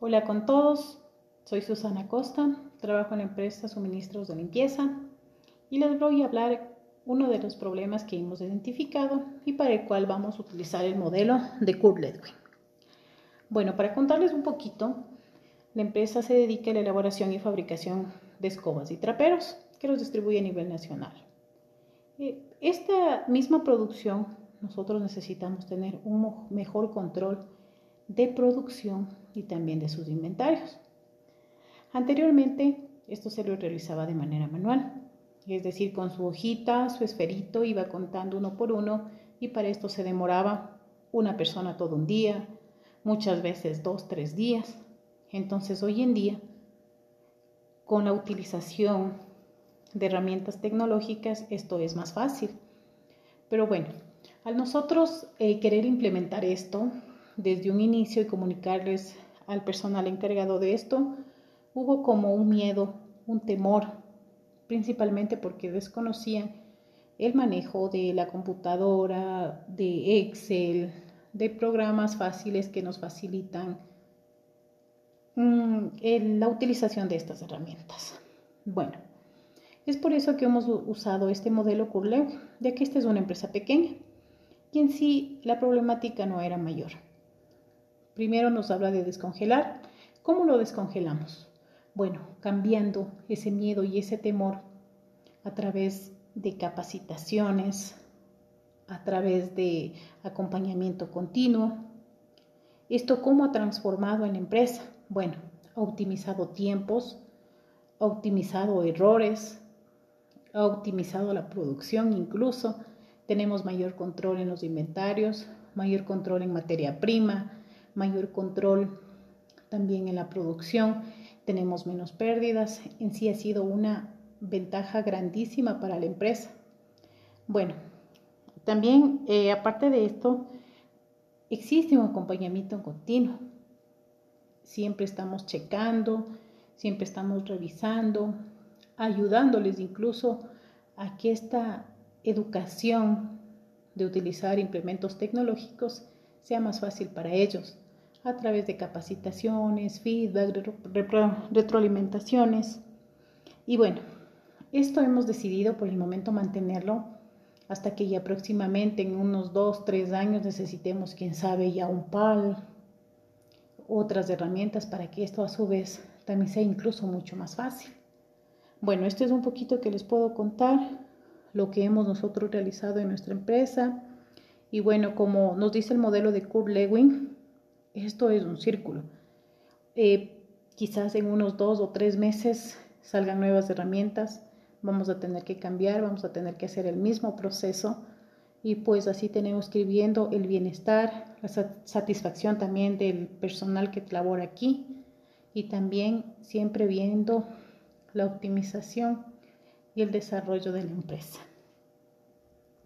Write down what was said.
Hola con todos, soy Susana Costa, trabajo en la empresa Suministros de Limpieza y les voy a hablar uno de los problemas que hemos identificado y para el cual vamos a utilizar el modelo de Kurt Ledwin. Bueno, para contarles un poquito, la empresa se dedica a la elaboración y fabricación de escobas y traperos que los distribuye a nivel nacional. Eh, esta misma producción nosotros necesitamos tener un mejor control de producción y también de sus inventarios. Anteriormente, esto se lo realizaba de manera manual, es decir, con su hojita, su esferito, iba contando uno por uno y para esto se demoraba una persona todo un día, muchas veces dos, tres días. Entonces, hoy en día, con la utilización de herramientas tecnológicas, esto es más fácil. Pero bueno, al nosotros eh, querer implementar esto, desde un inicio y comunicarles al personal encargado de esto, hubo como un miedo, un temor, principalmente porque desconocían el manejo de la computadora, de Excel, de programas fáciles que nos facilitan mm, la utilización de estas herramientas. Bueno, es por eso que hemos usado este modelo Curleu, ya que esta es una empresa pequeña y en sí la problemática no era mayor. Primero nos habla de descongelar. ¿Cómo lo descongelamos? Bueno, cambiando ese miedo y ese temor a través de capacitaciones, a través de acompañamiento continuo. ¿Esto cómo ha transformado en empresa? Bueno, ha optimizado tiempos, ha optimizado errores, ha optimizado la producción incluso. Tenemos mayor control en los inventarios, mayor control en materia prima, mayor control también en la producción, tenemos menos pérdidas, en sí ha sido una ventaja grandísima para la empresa. Bueno, también eh, aparte de esto, existe un acompañamiento continuo. Siempre estamos checando, siempre estamos revisando, ayudándoles incluso a que esta educación de utilizar implementos tecnológicos sea más fácil para ellos a través de capacitaciones, feedback, retroalimentaciones. Y bueno, esto hemos decidido por el momento mantenerlo hasta que ya próximamente en unos dos, tres años necesitemos, quién sabe, ya un PAL, otras herramientas para que esto a su vez también sea incluso mucho más fácil. Bueno, esto es un poquito que les puedo contar, lo que hemos nosotros realizado en nuestra empresa. Y bueno, como nos dice el modelo de Kurt Lewin, esto es un círculo. Eh, quizás en unos dos o tres meses salgan nuevas herramientas, vamos a tener que cambiar, vamos a tener que hacer el mismo proceso y pues así tenemos que ir viendo el bienestar, la satisfacción también del personal que labora aquí y también siempre viendo la optimización y el desarrollo de la empresa.